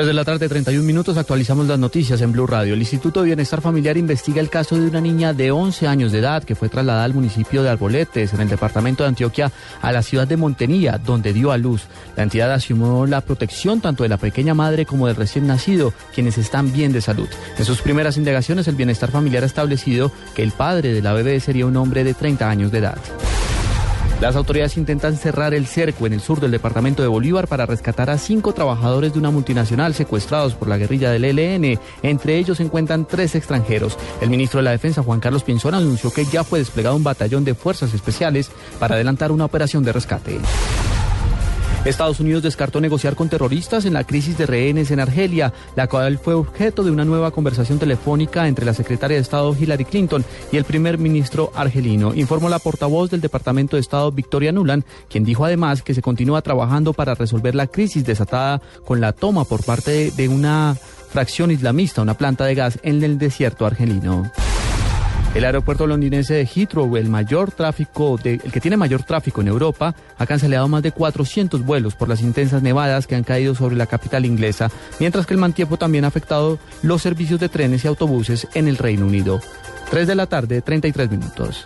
3 de la tarde, 31 minutos, actualizamos las noticias en Blue Radio. El Instituto de Bienestar Familiar investiga el caso de una niña de 11 años de edad que fue trasladada al municipio de Arboletes, en el departamento de Antioquia, a la ciudad de Montenía, donde dio a luz. La entidad asumió la protección tanto de la pequeña madre como del recién nacido, quienes están bien de salud. En sus primeras indagaciones, el Bienestar Familiar ha establecido que el padre de la bebé sería un hombre de 30 años de edad. Las autoridades intentan cerrar el cerco en el sur del departamento de Bolívar para rescatar a cinco trabajadores de una multinacional secuestrados por la guerrilla del ELN. Entre ellos se encuentran tres extranjeros. El ministro de la Defensa, Juan Carlos Pinzón, anunció que ya fue desplegado un batallón de fuerzas especiales para adelantar una operación de rescate. Estados Unidos descartó negociar con terroristas en la crisis de rehenes en Argelia, la cual fue objeto de una nueva conversación telefónica entre la secretaria de Estado Hillary Clinton y el primer ministro argelino, informó la portavoz del Departamento de Estado Victoria Nuland, quien dijo además que se continúa trabajando para resolver la crisis desatada con la toma por parte de una fracción islamista, una planta de gas en el desierto argelino. El aeropuerto londinense de Heathrow, el mayor tráfico el que tiene mayor tráfico en Europa, ha cancelado más de 400 vuelos por las intensas nevadas que han caído sobre la capital inglesa, mientras que el mal tiempo también ha afectado los servicios de trenes y autobuses en el Reino Unido. 3 de la tarde, 33 minutos.